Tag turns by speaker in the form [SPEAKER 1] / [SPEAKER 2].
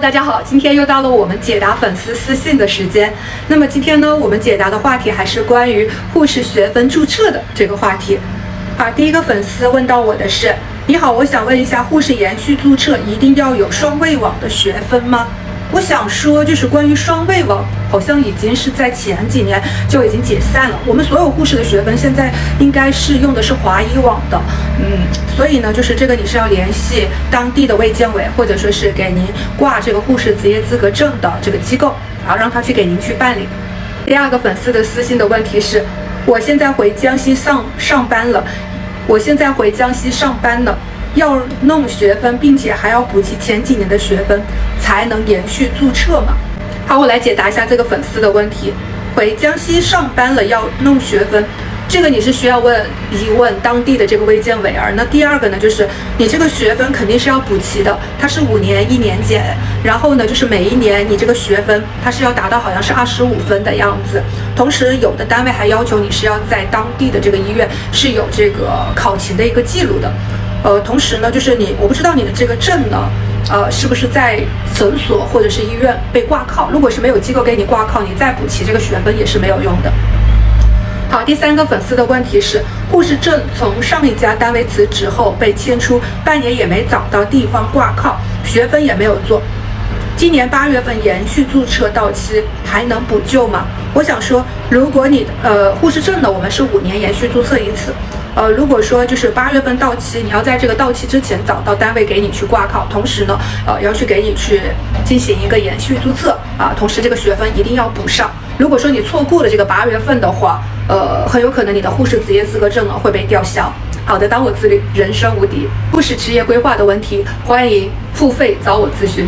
[SPEAKER 1] 大家好，今天又到了我们解答粉丝私信的时间。那么今天呢，我们解答的话题还是关于护士学分注册的这个话题。啊，第一个粉丝问到我的是：你好，我想问一下，护士延续注册一定要有双位网的学分吗？我想说，就是关于双位网，好像已经是在前几年就已经解散了。我们所有护士的学分现在应该是用的是华医网的，嗯，所以呢，就是这个你是要联系当地的卫健委，或者说是给您挂这个护士职业资格证的这个机构，然后让他去给您去办理。第二个粉丝的私信的问题是，我现在回江西上上班了，我现在回江西上班了。要弄学分，并且还要补齐前几年的学分，才能延续注册嘛？好，我来解答一下这个粉丝的问题。回江西上班了，要弄学分，这个你是需要问一问当地的这个卫健委儿。那第二个呢，就是你这个学分肯定是要补齐的，它是五年一年减，然后呢，就是每一年你这个学分它是要达到好像是二十五分的样子。同时，有的单位还要求你是要在当地的这个医院是有这个考勤的一个记录的。呃，同时呢，就是你，我不知道你的这个证呢，呃，是不是在诊所或者是医院被挂靠？如果是没有机构给你挂靠，你再补齐这个学分也是没有用的。好，第三个粉丝的问题是，护士证从上一家单位辞职后被迁出，半年也没找到地方挂靠，学分也没有做，今年八月份延续注册到期，还能补救吗？我想说，如果你呃护士证呢，我们是五年延续注册一次。呃，如果说就是八月份到期，你要在这个到期之前找到单位给你去挂靠，同时呢，呃，要去给你去进行一个延续注册啊，同时这个学分一定要补上。如果说你错过了这个八月份的话，呃，很有可能你的护士执业资格证呢会被吊销。好的，当我自律，人生无敌。护士职业规划的问题，欢迎付费找我咨询。